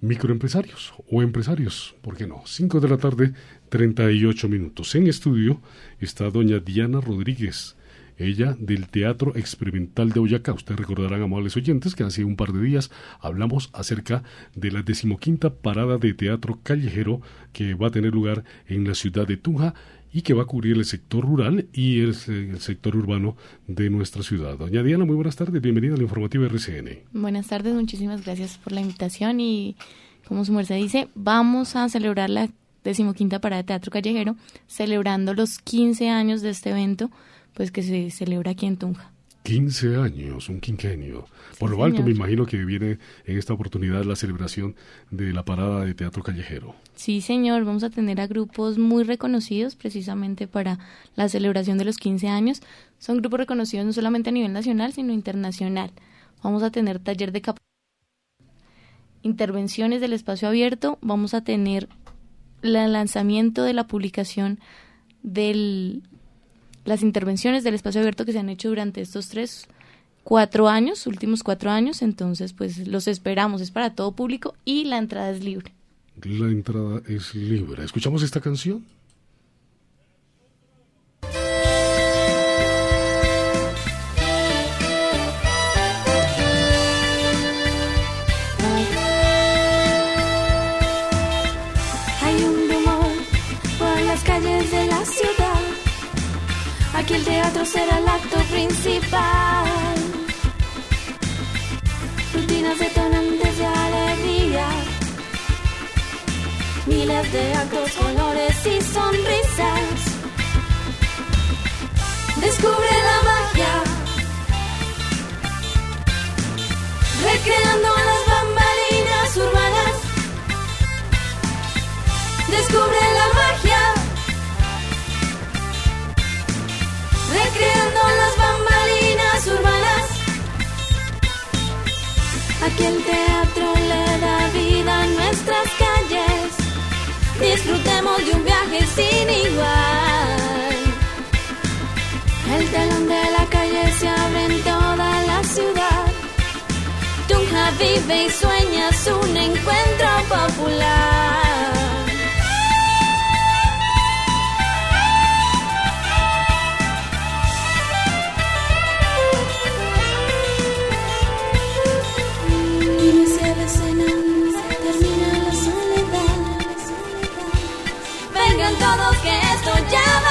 microempresarios o empresarios, ¿por qué no? 5 de la tarde, 38 minutos. En estudio está doña Diana Rodríguez, ella del Teatro Experimental de Boyacá. Ustedes recordarán, amables oyentes, que hace un par de días hablamos acerca de la decimoquinta parada de teatro callejero que va a tener lugar en la ciudad de Tunja y que va a cubrir el sector rural y el, sector urbano de nuestra ciudad. Doña Diana, muy buenas tardes, bienvenida al informativo RCN. Buenas tardes, muchísimas gracias por la invitación y como su merced dice, vamos a celebrar la decimoquinta parada de teatro callejero, celebrando los 15 años de este evento pues que se celebra aquí en Tunja. 15 años, un quinquenio. Por lo alto, me imagino que viene en esta oportunidad la celebración de la parada de teatro callejero. Sí, señor, vamos a tener a grupos muy reconocidos precisamente para la celebración de los 15 años. Son grupos reconocidos no solamente a nivel nacional, sino internacional. Vamos a tener taller de intervenciones del espacio abierto, vamos a tener el lanzamiento de la publicación del las intervenciones del espacio abierto que se han hecho durante estos tres, cuatro años, últimos cuatro años, entonces pues los esperamos, es para todo público y la entrada es libre. La entrada es libre. ¿Escuchamos esta canción? El teatro será el acto principal. Rutinas detonantes de alegría. Miles de actos, colores y sonrisas. Descubre la magia. Aquí el teatro le da vida a nuestras calles. Disfrutemos de un viaje sin igual. El telón de la calle se abre en toda la ciudad. Tunja vive y sueña, un encuentro popular. que esto ya.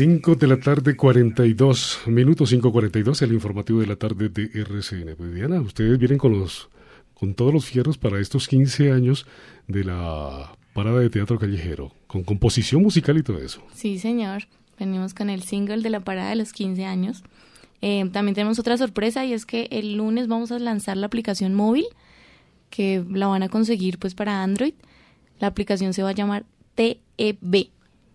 5 de la tarde, 42 minutos, 5.42, el informativo de la tarde de RCN. Pues Diana, ustedes vienen con los con todos los fierros para estos 15 años de la parada de teatro callejero, con composición musical y todo eso. Sí, señor. Venimos con el single de la parada de los 15 años. Eh, también tenemos otra sorpresa y es que el lunes vamos a lanzar la aplicación móvil que la van a conseguir pues para Android. La aplicación se va a llamar TEB.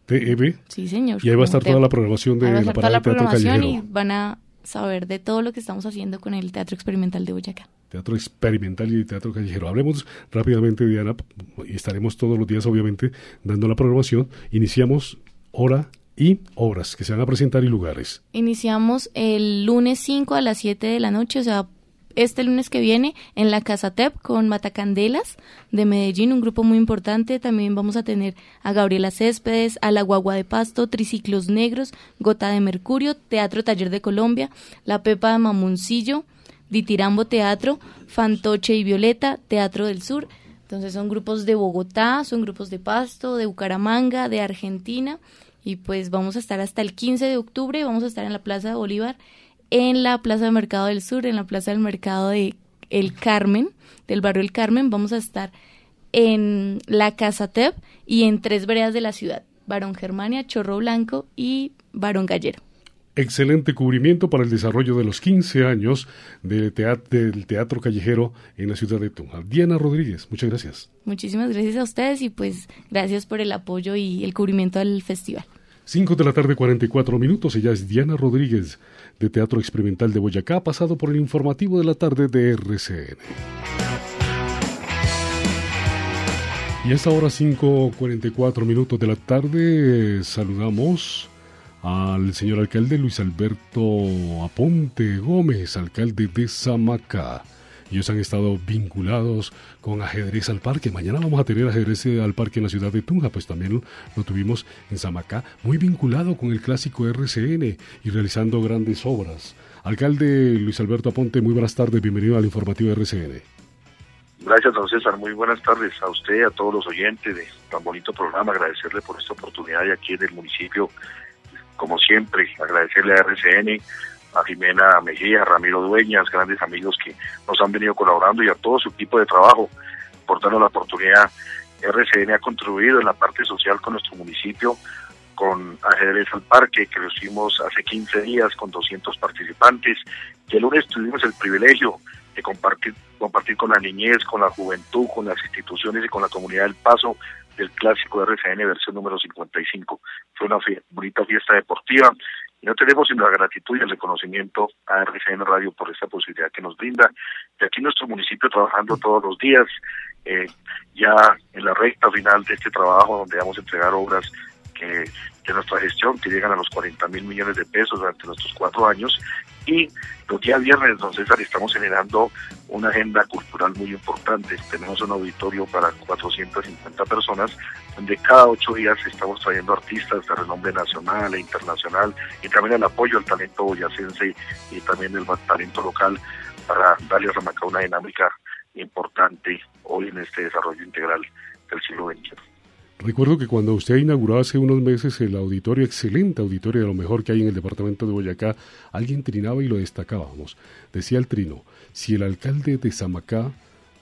TEB. Sí, señor. Y ahí va a estar toda la programación de Ahí va a la toda parada la de programación callejero. y van a saber de todo lo que estamos haciendo con el Teatro Experimental de Boyacá. Teatro experimental y teatro callejero. Hablemos rápidamente, Diana, y estaremos todos los días, obviamente, dando la programación. Iniciamos hora y obras que se van a presentar y lugares. Iniciamos el lunes 5 a las 7 de la noche, o sea, este lunes que viene en la Casa TEP con Matacandelas de Medellín, un grupo muy importante. También vamos a tener a Gabriela Céspedes, a La Guagua de Pasto, Triciclos Negros, Gota de Mercurio, Teatro Taller de Colombia, La Pepa de Mamoncillo, Ditirambo Teatro, Fantoche y Violeta, Teatro del Sur. Entonces son grupos de Bogotá, son grupos de Pasto, de Bucaramanga, de Argentina. Y pues vamos a estar hasta el 15 de octubre, vamos a estar en la Plaza de Bolívar, en la Plaza de Mercado del Sur, en la Plaza del Mercado de El Carmen, del barrio El Carmen. Vamos a estar en la Casa TEP y en tres veredas de la ciudad, Barón Germania, Chorro Blanco y Barón Gallero. Excelente cubrimiento para el desarrollo de los 15 años de teat- del teatro callejero en la ciudad de Tunja. Diana Rodríguez, muchas gracias. Muchísimas gracias a ustedes y pues gracias por el apoyo y el cubrimiento del festival. 5 de la tarde, 44 minutos. Ella es Diana Rodríguez, de Teatro Experimental de Boyacá, pasado por el informativo de la tarde de RCN. Y a esta hora, 5.44 minutos de la tarde, saludamos al señor alcalde Luis Alberto Aponte Gómez, alcalde de Samacá. Ellos han estado vinculados con ajedrez al parque. Mañana vamos a tener ajedrez al parque en la ciudad de Tunja, pues también lo, tuvimos en Samacá, muy vinculado con el clásico RCN y realizando grandes obras. Alcalde Luis Alberto Aponte, muy buenas tardes, bienvenido al informativo RCN. Gracias, don César. Muy buenas tardes a usted, a todos los oyentes de tan bonito programa. Agradecerle por esta oportunidad de aquí en el municipio. Como siempre, agradecerle a RCN, a Jimena Mejía, a Ramiro Dueñas, grandes amigos que nos han venido colaborando y a todo su equipo de trabajo por darnos la oportunidad. RCN ha contribuido en la parte social con nuestro municipio, con Ajedrez al Parque, que lo hace 15 días con 200 participantes, y el lunes tuvimos el privilegio de compartir, compartir con la niñez, con la juventud, con las instituciones y con la comunidad del Paso del clásico RCN versión número 55. Fue una bonita fiesta deportiva no tenemos sino la gratitud y el reconocimiento a RCN Radio por esta posibilidad que nos brinda. De aquí nuestro municipio trabajando todos los días, eh, ya en la recta final de este trabajo donde vamos a entregar obras que de nuestra gestión que llegan a los 40 mil millones de pesos durante nuestros cuatro años y los días viernes, don César, estamos generando una agenda cultural muy importante. Tenemos un auditorio para 450 personas, donde cada ocho días estamos trayendo artistas de renombre nacional e internacional y también el apoyo al talento boyacense y también el talento local para darle a Ramacá una dinámica importante hoy en este desarrollo integral del siglo XXI. Recuerdo que cuando usted inauguró hace unos meses el auditorio, excelente auditorio de lo mejor que hay en el departamento de Boyacá, alguien trinaba y lo destacábamos. Decía el trino, si el alcalde de Samacá,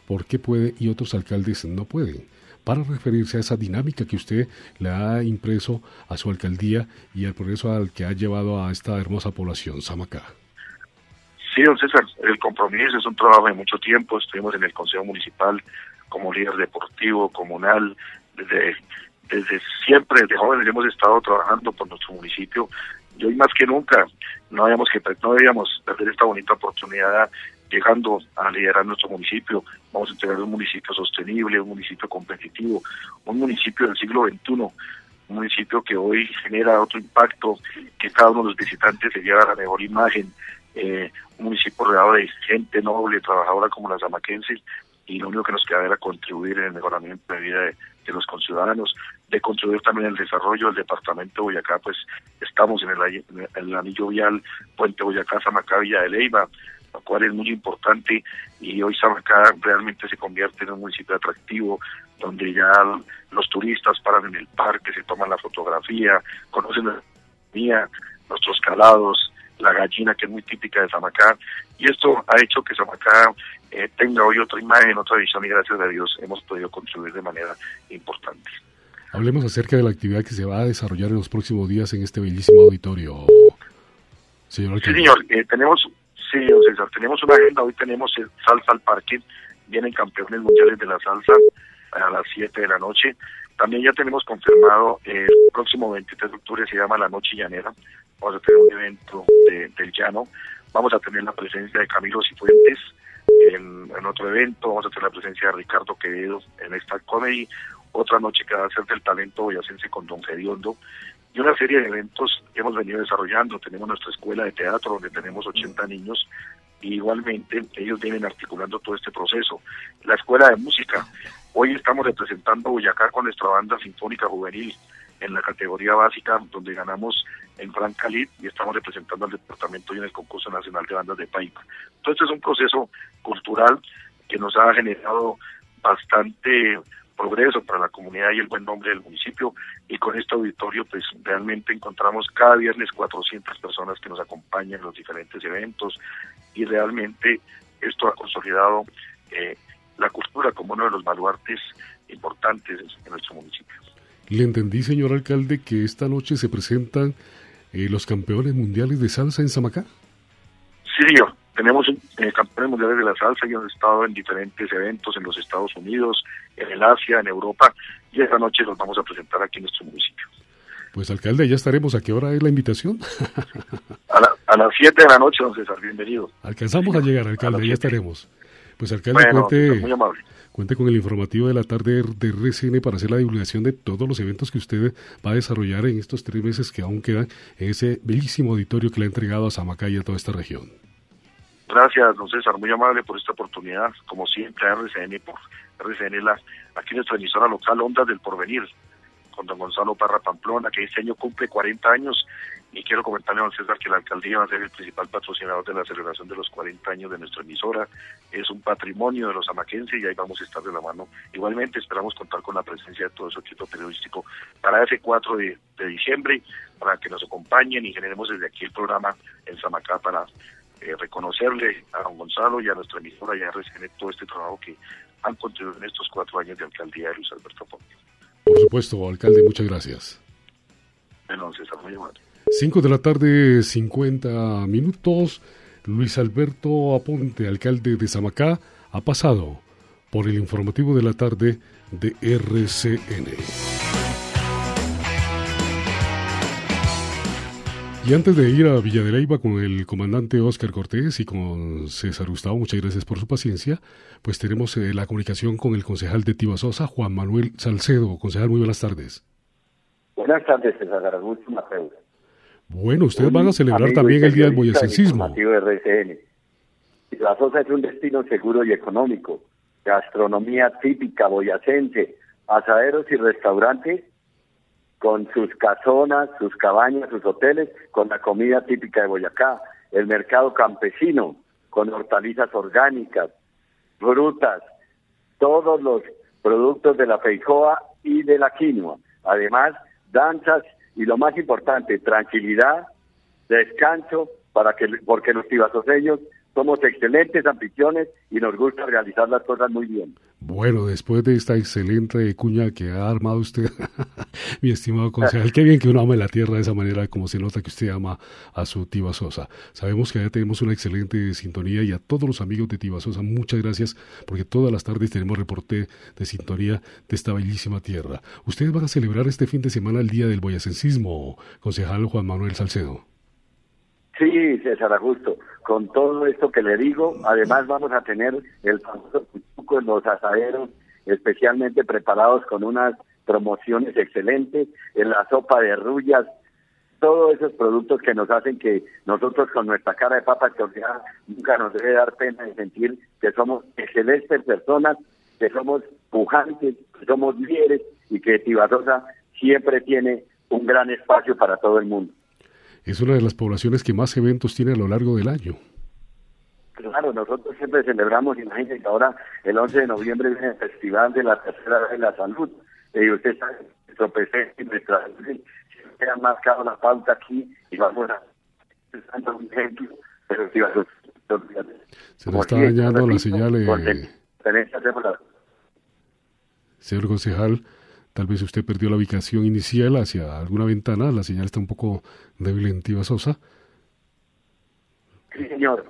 ¿por qué puede y otros alcaldes no pueden? Para referirse a esa dinámica que usted le ha impreso a su alcaldía y al progreso al que ha llevado a esta hermosa población, Samacá. Sí, don César, el compromiso es un trabajo de mucho tiempo. Estuvimos en el Consejo Municipal como líder deportivo, comunal, desde, desde siempre, desde jóvenes hemos estado trabajando por nuestro municipio y hoy más que nunca no habíamos que no debíamos perder esta bonita oportunidad llegando a liderar nuestro municipio. Vamos a tener un municipio sostenible, un municipio competitivo, un municipio del siglo XXI, un municipio que hoy genera otro impacto, que cada uno de los visitantes se lleva la mejor imagen, eh, un municipio rodeado de gente noble, trabajadora como la zamaquense, y lo único que nos queda era contribuir en el mejoramiento de vida de, los conciudadanos, de contribuir también el desarrollo del departamento de Boyacá, pues estamos en el, en el anillo vial Puente Boyacá, Samacá, Villa de Leyva, lo cual es muy importante y hoy Samacá realmente se convierte en un municipio atractivo donde ya los turistas paran en el parque, se toman la fotografía, conocen la economía, nuestros calados, la gallina que es muy típica de Samacá y esto ha hecho que Samacá eh, tenga hoy otra imagen, otra visión y gracias a Dios hemos podido contribuir de manera importante. Hablemos acerca de la actividad que se va a desarrollar en los próximos días en este bellísimo auditorio. Señor sí, señor, eh, tenemos, sí, César, tenemos una agenda, hoy tenemos el Salsa al Parque, vienen campeones mundiales de la salsa a las 7 de la noche. También ya tenemos confirmado el próximo 23 de octubre, se llama La Noche Llanera, vamos a tener un evento del llano, vamos a tener la presencia de Camilo Cifuentes en, en, otro evento, vamos a tener la presencia de Ricardo Quevedo en esta comedy, otra noche que va a ser del talento boyacense con Don Fediondo, y una serie de eventos que hemos venido desarrollando. Tenemos nuestra escuela de teatro donde tenemos 80 niños y igualmente ellos vienen articulando todo este proceso. La escuela de música. Hoy estamos representando Boyacá con nuestra banda sinfónica juvenil en la categoría básica, donde ganamos en Fran Cali y estamos representando al departamento y en el concurso nacional de bandas de Paipa. Entonces es un proceso cultural que nos ha generado bastante progreso para la comunidad y el buen nombre del municipio y con este auditorio pues realmente encontramos cada viernes 400 personas que nos acompañan en los diferentes eventos y realmente esto ha consolidado eh, la cultura como uno de los baluartes importantes en nuestro municipio. Le entendí, señor alcalde, que esta noche se presentan eh, los campeones mundiales de salsa en Samacá. Sí, señor. Tenemos eh, campeones mundiales de la salsa y han estado en diferentes eventos en los Estados Unidos, en el Asia, en Europa, y esta noche los vamos a presentar aquí en nuestro municipio. Pues alcalde, ya estaremos. ¿A qué hora es la invitación? a, las 7 de la noche, don César, bienvenido. Alcanzamos a llegar, alcalde, ya estaremos. Pues alcalde, cuente, muy amable. cuente con el informativo de la tarde de RCN para hacer la divulgación de todos los eventos que usted va a desarrollar en estos tres meses que aún quedan en ese bellísimo auditorio que le ha entregado a Samacá y a toda esta región. Gracias, don César, muy amable por esta oportunidad. Como siempre, RCN, por RCN, la, aquí nuestra emisora local, Ondas del Porvenir, con don Gonzalo Parra Pamplona, que este año cumple 40 años. Y quiero comentarle a don César que la alcaldía va a ser el principal patrocinador de la celebración de los 40 años de nuestra emisora. Es un patrimonio de los amaquenses y ahí vamos a estar de la mano. Igualmente esperamos contar con la presencia de todo su equipo periodístico para ese 4 de, de diciembre, para que nos acompañen y generemos desde aquí el programa en Samacá para eh, reconocerle a don Gonzalo y a nuestra emisora y a RCN todo este trabajo que han contribuido en estos cuatro años de alcaldía de Luis Alberto Ponte. Por supuesto, alcalde, muchas gracias. Bueno, César, muy amable. 5 de la tarde, 50 minutos. Luis Alberto Aponte, alcalde de Zamacá, ha pasado por el informativo de la tarde de RCN. Y antes de ir a Villa de Leyva con el comandante Óscar Cortés y con César Gustavo, muchas gracias por su paciencia, pues tenemos eh, la comunicación con el concejal de Tibasosa, Juan Manuel Salcedo. Concejal, muy buenas tardes. Buenas tardes, César Araújo Mateo. Bueno, ustedes van a celebrar también el Día del Boyacencismo. RCN. Tibasosa es un destino seguro y económico, gastronomía típica boyacense, asaderos y restaurantes con sus casonas, sus cabañas, sus hoteles, con la comida típica de Boyacá, el mercado campesino, con hortalizas orgánicas, frutas, todos los productos de la feijoa y de la quinoa. Además, danzas y lo más importante, tranquilidad, descanso, para que, porque los tibasoseños somos excelentes ambiciones y nos gusta realizar las cosas muy bien. Bueno, después de esta excelente cuña que ha armado usted, mi estimado concejal, qué bien que uno ame la tierra de esa manera, como se nota que usted ama a su Tiba Sosa. Sabemos que ya tenemos una excelente sintonía y a todos los amigos de Tiba Sosa, muchas gracias, porque todas las tardes tenemos reporte de sintonía de esta bellísima tierra. Ustedes van a celebrar este fin de semana el Día del Boyacencismo, concejal Juan Manuel Salcedo. Sí, César Augusto, con todo esto que le digo, además vamos a tener el famoso cuchuco en los asaderos, especialmente preparados con unas promociones excelentes, en la sopa de rullas, todos esos productos que nos hacen que nosotros con nuestra cara de papa choreada nunca nos debe dar pena de sentir que somos excelentes personas, que somos pujantes, que somos líderes y que Tibasosa siempre tiene un gran espacio para todo el mundo es una de las poblaciones que más eventos tiene a lo largo del año. Claro, nosotros siempre celebramos, imagínense que ahora el 11 de noviembre viene el Festival de la Tercera de la Salud. Y usted sabe, presente y nuestra siempre han marcado la pauta aquí y vamos a un ejemplo, pero Se le está dañando la señal. Eh, señor concejal, Tal vez usted perdió la ubicación inicial hacia alguna ventana, la señal está un poco débil en Tiva Sosa. Sí, señor.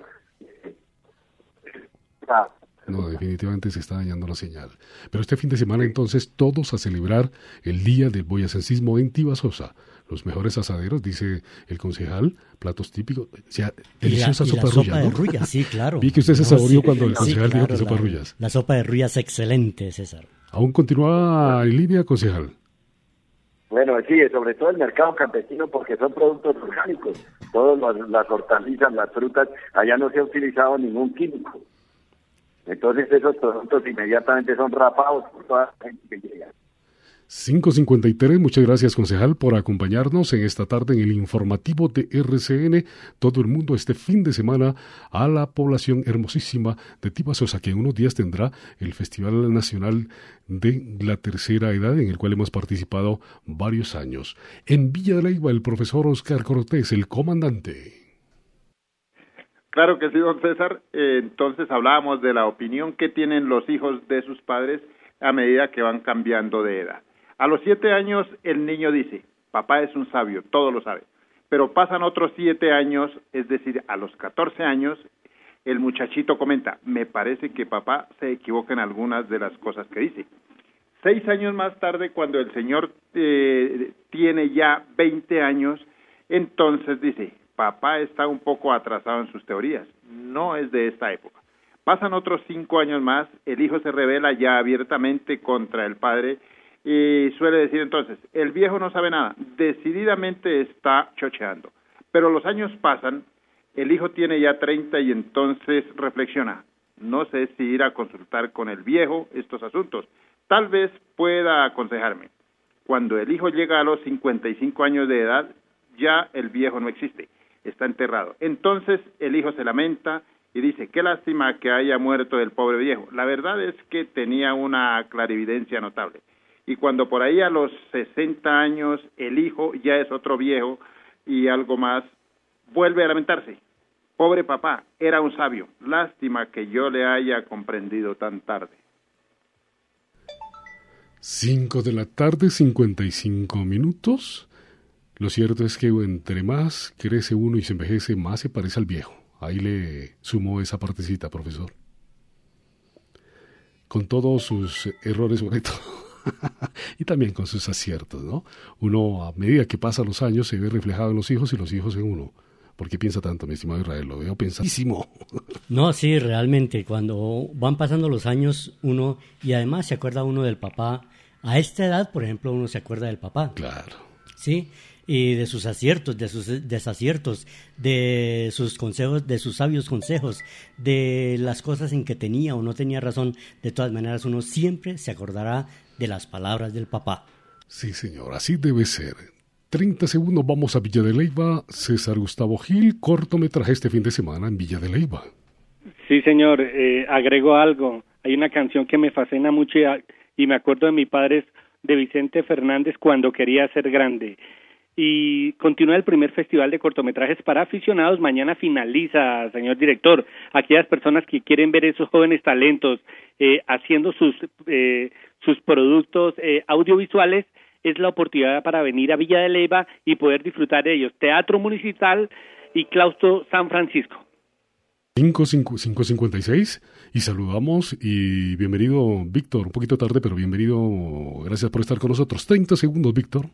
No, definitivamente se está dañando la señal. Pero este fin de semana entonces todos a celebrar el Día del Boyacencismo en Tiva Sosa. Los mejores asaderos, dice el concejal, platos típicos. O sea, deliciosa sopa, de rullas. Sí, claro. Vi que usted se saboreó cuando el concejal dijo que sopa de rullas. La sopa de rullas excelente, César. ¿Aún continúa en línea, concejal? Bueno, sí, sobre todo el mercado campesino porque son productos orgánicos. Todas las, hortalizas, las frutas, allá no se ha utilizado ningún químico. Entonces esos productos inmediatamente son rapados por toda la gente que llega. 553, muchas gracias concejal por acompañarnos en esta tarde en el informativo de RCN, todo el mundo este fin de semana a la población hermosísima de Tibasosa, que en unos días tendrá el Festival Nacional de la Tercera Edad, en el cual hemos participado varios años. En Villa de Leyva, el profesor Oscar Cortés, el comandante. Claro que sí, don César. Eh, entonces hablábamos de la opinión que tienen los hijos de sus padres a medida que van cambiando de edad. A los siete años el niño dice, papá es un sabio, todo lo sabe. Pero pasan otros siete años, es decir, a los catorce años, el muchachito comenta, me parece que papá se equivoca en algunas de las cosas que dice. Seis años más tarde, cuando el señor eh, tiene ya veinte años, entonces dice, papá está un poco atrasado en sus teorías, no es de esta época. Pasan otros cinco años más, el hijo se revela ya abiertamente contra el padre y suele decir entonces, el viejo no sabe nada, decididamente está chocheando. Pero los años pasan, el hijo tiene ya 30 y entonces reflexiona, no sé si ir a consultar con el viejo estos asuntos, tal vez pueda aconsejarme. Cuando el hijo llega a los 55 años de edad, ya el viejo no existe, está enterrado. Entonces el hijo se lamenta y dice, qué lástima que haya muerto el pobre viejo. La verdad es que tenía una clarividencia notable y cuando por ahí a los 60 años el hijo ya es otro viejo y algo más, vuelve a lamentarse. Pobre papá, era un sabio. Lástima que yo le haya comprendido tan tarde. 5 de la tarde, 55 minutos. Lo cierto es que entre más crece uno y se envejece, más se parece al viejo. Ahí le sumo esa partecita, profesor. Con todos sus errores, bonito. y también con sus aciertos, ¿no? Uno, a medida que pasan los años, se ve reflejado en los hijos y los hijos en uno. ¿Por qué piensa tanto, mi estimado Israel? Lo veo pensadísimo. no, sí, realmente, cuando van pasando los años, uno, y además se acuerda uno del papá. A esta edad, por ejemplo, uno se acuerda del papá. Claro. Sí, y de sus aciertos, de sus desaciertos, de sus consejos, de sus sabios consejos, de las cosas en que tenía o no tenía razón. De todas maneras, uno siempre se acordará de las palabras del papá. Sí, señor, así debe ser. 30 segundos, vamos a Villa de Leyva. César Gustavo Gil, cortometraje este fin de semana en Villa de Leyva. Sí, señor, eh, agrego algo. Hay una canción que me fascina mucho y, y me acuerdo de mi padre, de Vicente Fernández, cuando quería ser grande. y continúa el primer festival de cortometrajes para aficionados. Mañana finaliza, señor director. Aquellas personas que quieren ver esos jóvenes talentos eh, haciendo sus, eh, sus productos eh, audiovisuales, es la oportunidad para venir a Villa de Leyva y poder disfrutar de ellos. Teatro Municipal y Claustro San Francisco. 5.56 y saludamos y bienvenido Víctor, un poquito tarde, pero bienvenido, gracias por estar con nosotros. 30 segundos, Víctor.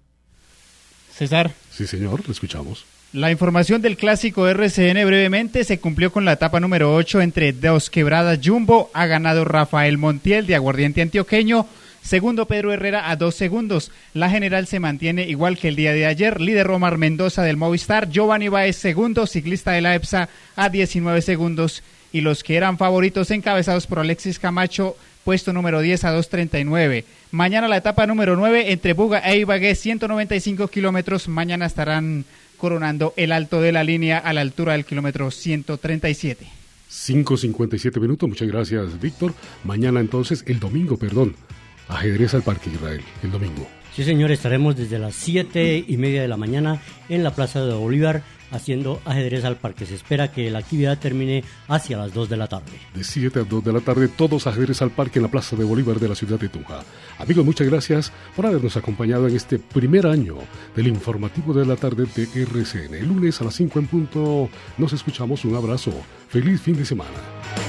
César. Sí, señor, lo escuchamos. La información del clásico RCN brevemente se cumplió con la etapa número 8 entre Dos Quebradas Jumbo. Ha ganado Rafael Montiel de Aguardiente Antioqueño. Segundo Pedro Herrera a dos segundos. La general se mantiene igual que el día de ayer. Líder Romar Mendoza del Movistar. Giovanni Baez segundo. Ciclista de la EPSA a 19 segundos. Y los que eran favoritos encabezados por Alexis Camacho puesto número 10 a 2.39. Mañana la etapa número 9 entre Buga e Ibagué, 195 kilómetros. Mañana estarán coronando el alto de la línea a la altura del kilómetro 137. 5.57 minutos, muchas gracias Víctor. Mañana entonces, el domingo, perdón, ajedrez al Parque Israel, el domingo. Sí señor, estaremos desde las 7 y media de la mañana en la Plaza de Bolívar haciendo ajedrez al parque. Se espera que la actividad termine hacia las 2 de la tarde. De 7 a 2 de la tarde, todos ajedrez al parque en la Plaza de Bolívar de la ciudad de Tunja. Amigos, muchas gracias por habernos acompañado en este primer año del informativo de la tarde de RCN. El lunes a las 5 en punto nos escuchamos. Un abrazo. Feliz fin de semana.